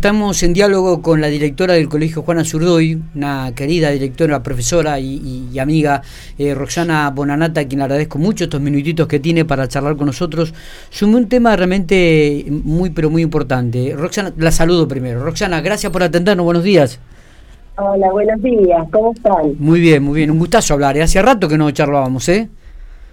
Estamos en diálogo con la directora del Colegio Juana Zurdoy, una querida directora, profesora y, amiga, eh, Roxana Bonanata, a quien le agradezco mucho estos minutitos que tiene para charlar con nosotros sobre un tema realmente muy, pero muy importante. Roxana, la saludo primero. Roxana, gracias por atendernos, buenos días. Hola, buenos días, ¿cómo están? Muy bien, muy bien, un gustazo hablar. ¿eh? Hace rato que no charlábamos, ¿eh?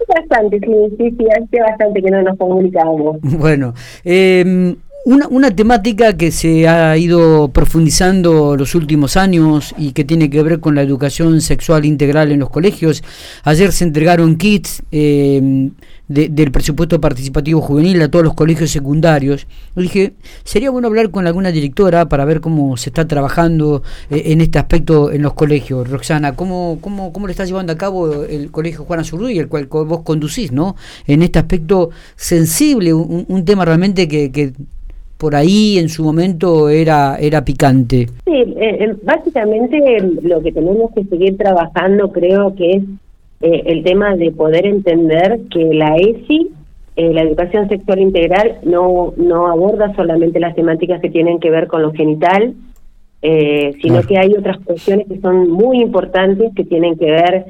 Bastante, sí, sí, sí, hace bastante que no nos comunicamos. Bueno, eh, una, una, temática que se ha ido profundizando los últimos años y que tiene que ver con la educación sexual integral en los colegios. Ayer se entregaron kits eh, del presupuesto participativo juvenil a todos los colegios secundarios. dije, sería bueno hablar con alguna directora para ver cómo se está trabajando eh, en este aspecto en los colegios. Roxana, ¿cómo, cómo, cómo le está llevando a cabo el colegio Juana y el cual vos conducís, ¿no? En este aspecto sensible, un, tema realmente que por ahí en su momento era, era picante. Sí, eh, eh, básicamente lo que tenemos que seguir trabajando creo que es eh, el tema de poder entender que la ESI, la educación sexual integral, no, no aborda solamente las temáticas que tienen que ver con lo genital, sino que hay otras cuestiones que son muy importantes que tienen que ver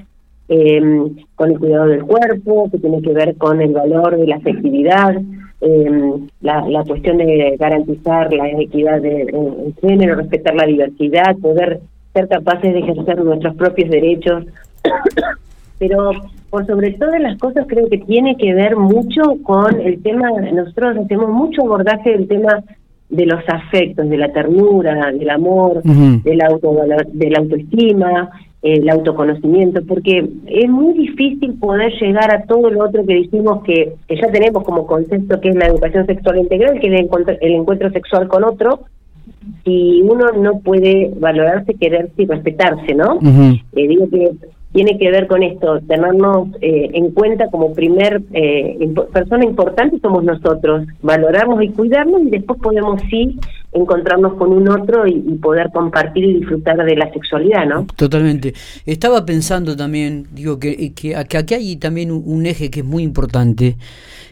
con el cuidado del cuerpo, que tienen que ver con el valor de la afectividad, eh, la, la, cuestión de garantizar la equidad de, género, respetar la diversidad, poder ser capaces de ejercer nuestros propios derechos. Pero por sobre todas las cosas creo que tiene que ver mucho con el tema, nosotros hacemos mucho abordaje del tema de los afectos, de la ternura, del amor, del auto, de la autoestima, el autoconocimiento, porque es muy difícil poder llegar a todo lo otro que dijimos que, que ya tenemos como concepto, que es la educación sexual integral, que es el encuentro, el encuentro sexual con otro, si uno no puede valorarse, quererse y respetarse, ¿no? Eh, digo que tiene que ver con esto, tenernos eh, en cuenta como primer eh, persona importante somos nosotros, valorarnos y cuidarnos y después podemos sí encontrarnos con un otro y, poder compartir y disfrutar de la sexualidad, ¿no? Totalmente. Estaba pensando también, digo, que, que, aquí hay también un eje que es muy importante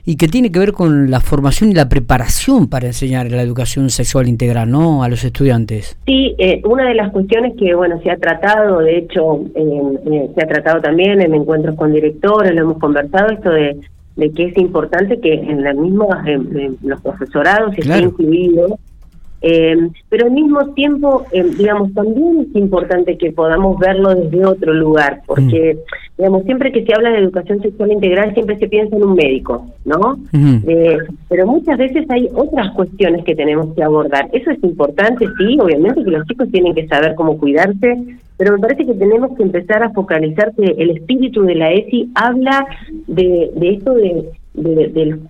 y que tiene que ver con la formación y la preparación para enseñar la educación sexual integral, ¿no? A los estudiantes. Sí, eh, una de las cuestiones que, bueno, se ha tratado, de hecho, eh, se ha tratado también en encuentros con directores, lo hemos conversado, esto de, de que es importante que en la misma, en, los profesorados esté incluido eh, pero al mismo tiempo, eh, digamos, también es importante que podamos verlo desde otro lugar, porque, mm. digamos, siempre que se habla de educación sexual integral, siempre se piensa en un médico, ¿no? eh, pero muchas veces hay otras cuestiones que tenemos que abordar. Eso es importante, sí, obviamente que los chicos tienen que saber cómo cuidarse, pero me parece que tenemos que empezar a focalizar que el espíritu de la ESI habla de, de esto de del,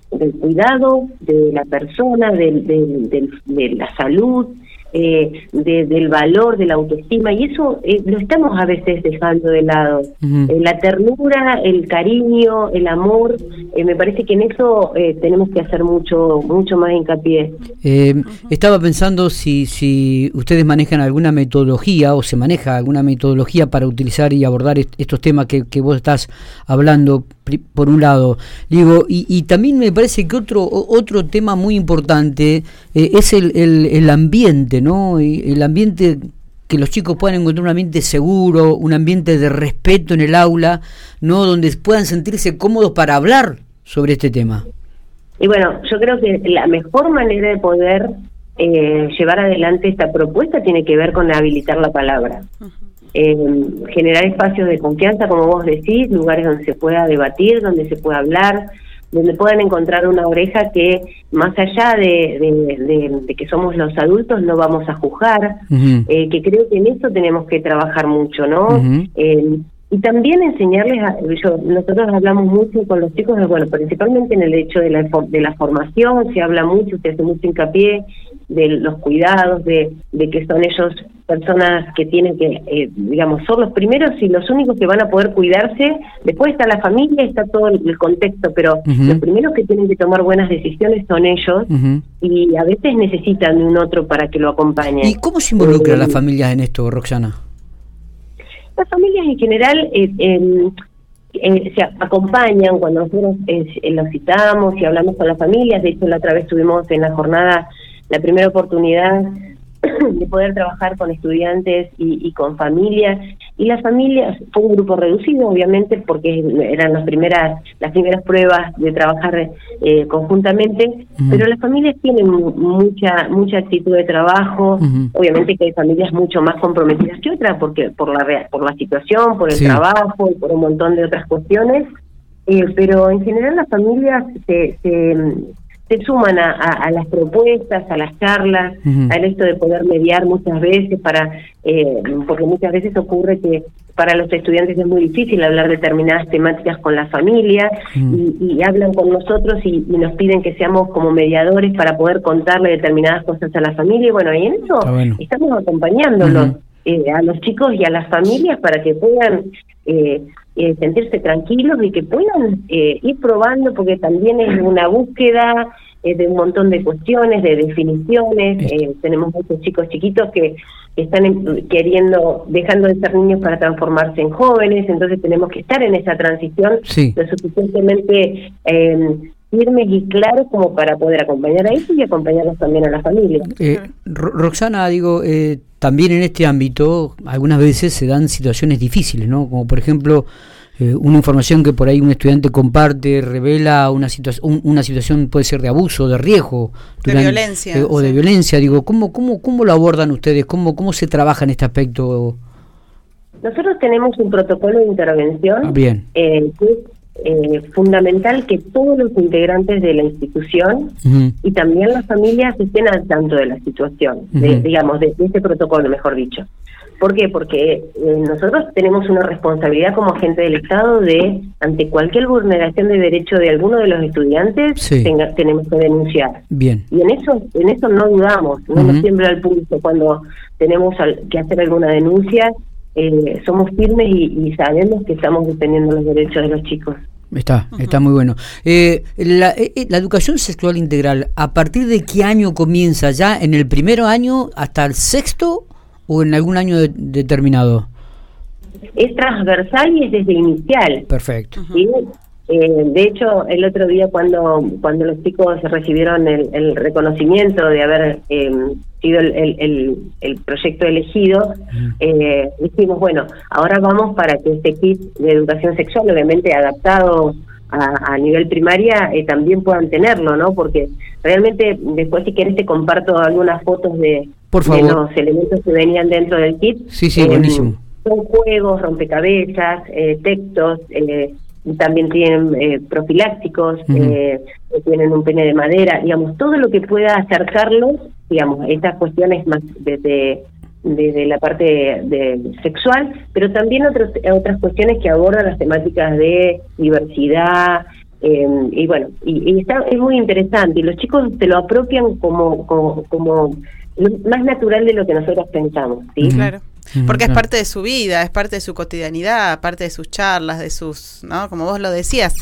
cuidado de la persona, del, de la salud, eh, del valor, de la autoestima, y eso eh, lo estamos a veces dejando de lado. Eh, la ternura, el cariño, el amor, me parece que en eso tenemos que hacer mucho mucho más hincapié. estaba pensando si, si ustedes manejan alguna metodología o se maneja alguna metodología para utilizar y abordar estos temas que, que vos estás hablando por un lado. Digo, y, y, también me parece que otro, otro tema muy importante eh, es el, el, ambiente, ¿no? el ambiente que los chicos puedan encontrar un ambiente seguro, un ambiente de respeto en el aula, ¿no? Donde puedan sentirse cómodos para hablar sobre este tema. Y bueno, yo creo que la mejor manera de poder eh, llevar adelante esta propuesta tiene que ver con habilitar la palabra generar espacios de confianza, como vos decís, lugares donde se pueda debatir, donde se pueda hablar, donde puedan encontrar una oreja que más allá de, de, que somos los adultos no vamos a juzgar, eh, que creo que en eso tenemos que trabajar mucho, ¿no? eh, y también enseñarles, a, yo, nosotros hablamos mucho con los chicos, bueno, principalmente en el hecho de la, de la formación, se habla mucho, se hace mucho hincapié de los cuidados, de, de que son ellos personas que tienen que, eh, digamos, son los primeros y los únicos que van a poder cuidarse. Después está la familia, está todo el, contexto, pero los primeros que tienen que tomar buenas decisiones son ellos y a veces necesitan de un otro para que lo acompañe. ¿Y cómo se involucra eh, la familia en esto, Roxana? Las familias en general eh, eh, se acompañan cuando nosotros eh, los citamos y hablamos con las familias. De hecho, la otra vez tuvimos en la jornada la primera oportunidad de poder trabajar con estudiantes y, con familias. Y las familias fue un grupo reducido, obviamente, porque eran las primeras las primeras pruebas de trabajar eh, conjuntamente, pero las familias tienen mucha mucha actitud de trabajo. Obviamente que hay familias mucho más comprometidas que otras, porque por la por la situación, por el trabajo y por un montón de otras cuestiones. Eh, pero en general las familias se, se se suman a, las propuestas, a las charlas, a esto de poder mediar muchas veces para, eh, porque muchas veces ocurre que para los estudiantes es muy difícil hablar determinadas temáticas con la familia y, hablan con nosotros y, nos piden que seamos como mediadores para poder contarle determinadas cosas a la familia. Y bueno, y en eso estamos acompañándolos. Eh, a los chicos y a las familias para que puedan eh, eh, sentirse tranquilos y que puedan eh, ir probando, porque también es una búsqueda eh, de un montón de cuestiones, de definiciones. tenemos muchos chicos chiquitos que están queriendo, dejando de ser niños para transformarse en jóvenes, entonces tenemos que estar en esa transición lo suficientemente firmes y claros como para poder acompañar a ellos y acompañarlos también a la familia. Roxana, digo, también en este ámbito algunas veces se dan situaciones difíciles, ¿no? Como por ejemplo eh, una información que por ahí un estudiante comparte revela una situación una situación puede ser de abuso de riesgo de violencia eh, o de violencia digo cómo cómo cómo lo abordan ustedes cómo cómo se trabaja en este aspecto nosotros tenemos un protocolo de intervención ah, bien. eh, eh, fundamental que todos los integrantes de la institución y también las familias estén al tanto de la situación, digamos, de, este protocolo, mejor dicho. ¿Por qué? Porque eh, nosotros tenemos una responsabilidad como agente del Estado de, ante cualquier vulneración de derecho de alguno de los estudiantes, tenemos que denunciar. Bien. Y en eso en eso no dudamos, no nos tiembla el pulso cuando tenemos que hacer alguna denuncia eh, somos firmes y, sabemos que estamos defendiendo los derechos de los chicos. Está, está muy bueno. Eh, la, eh, la, educación sexual integral, ¿a partir de qué año comienza? ¿Ya en el primer año hasta el sexto o en algún año determinado? Es transversal y es desde inicial. Perfecto. Eh, de hecho, el otro día cuando cuando los chicos recibieron el, reconocimiento de haber eh, sido el, el, proyecto elegido, eh, dijimos, bueno, ahora vamos para que este kit de educación sexual, obviamente adaptado a, nivel primaria, eh, también puedan tenerlo, ¿no? Porque realmente después si quieres te comparto algunas fotos de, los elementos que venían dentro del kit. Sí, sí, buenísimo. Son juegos, rompecabezas, textos, eh, también tienen eh, profilácticos, eh, tienen un pene de madera, digamos, todo lo que pueda acercarlos, digamos, estas cuestiones más desde, desde la parte de, sexual, pero también otros, otras cuestiones que abordan las temáticas de diversidad, eh, y bueno, y, está, es muy interesante, y los chicos se lo apropian como, como, como más natural de lo que nosotros pensamos, ¿sí? Claro. Porque es parte de su vida, es parte de su cotidianidad, parte de sus charlas, de sus, ¿no? Como vos lo decías,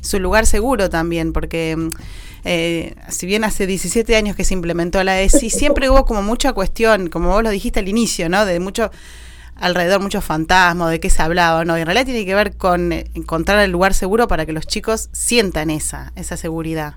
su lugar seguro también, porque mm, eh, si bien hace 17 años que se implementó la ESI, siempre hubo como mucha cuestión, como vos lo dijiste al inicio, ¿no? De mucho alrededor muchos fantasmas, de qué se hablaba, ¿no? Y en realidad tiene que ver con eh, encontrar el lugar seguro para que los chicos sientan esa, esa seguridad.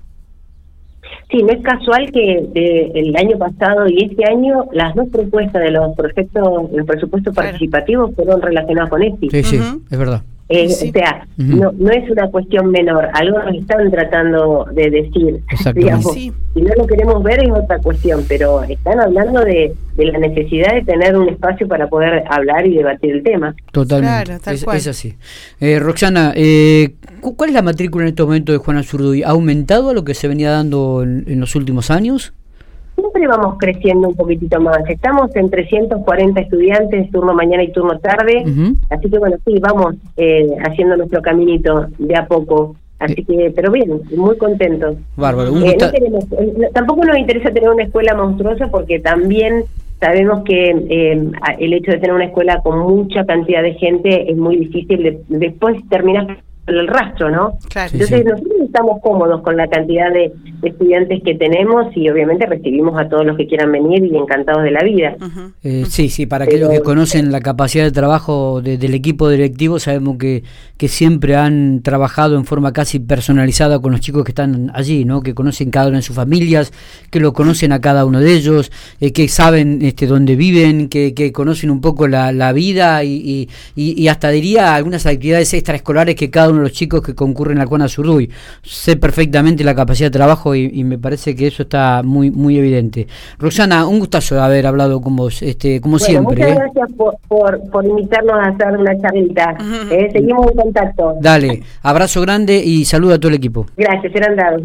Sí, no es casual que el año pasado y este año las dos propuestas de los proyectos, el presupuesto participativo fueron relacionadas con ESI. Sí, sí, es verdad. Eh, O sea, no, no es una cuestión menor, algo nos están tratando de decir. Digamos, Si no lo queremos ver es otra cuestión, pero están hablando de, de, la necesidad de tener un espacio para poder hablar y debatir el tema. Totalmente, es, así. Eh, Roxana, eh, ¿cuál es la matrícula en estos momentos de Juana Zurduy? ¿Ha aumentado a lo que se venía dando en los últimos años? Siempre vamos creciendo un poquitito más. Estamos en 340 estudiantes, turno mañana y turno tarde, así que bueno, sí, vamos eh, haciendo nuestro caminito de a poco. Así que, pero bien, muy contentos. Bárbaro. Eh, eh, tampoco nos interesa tener una escuela monstruosa porque también sabemos que el hecho de tener una escuela con mucha cantidad de gente es muy difícil. De, después terminar el rastro, ¿no? Claro. Entonces sí. nosotros estamos cómodos con la cantidad de estudiantes que tenemos y obviamente recibimos a todos los que quieran venir y encantados de la vida. Eh, sí, sí, para aquellos que conocen la capacidad de trabajo de- del equipo directivo, sabemos que, que siempre han trabajado en forma casi personalizada con los chicos que están allí, ¿no? que conocen cada uno de sus familias, que lo conocen a cada uno de ellos, eh, que saben este, dónde viven, que, que conocen un poco la, la vida y, y- y- y hasta diría algunas actividades extraescolares que cada uno de los chicos que concurren a Cuana Zurduy. Sé perfectamente la capacidad de trabajo y, y me parece que eso está muy muy evidente. Roxana, un gustazo haber hablado con vos, este, como Bueno, siempre. muchas ¿eh? gracias por, por, por invitarnos a hacer una charlita. Ujú. Eh, seguimos en contacto. Dale, abrazo grande y saludo a todo el equipo. Gracias, serán dados.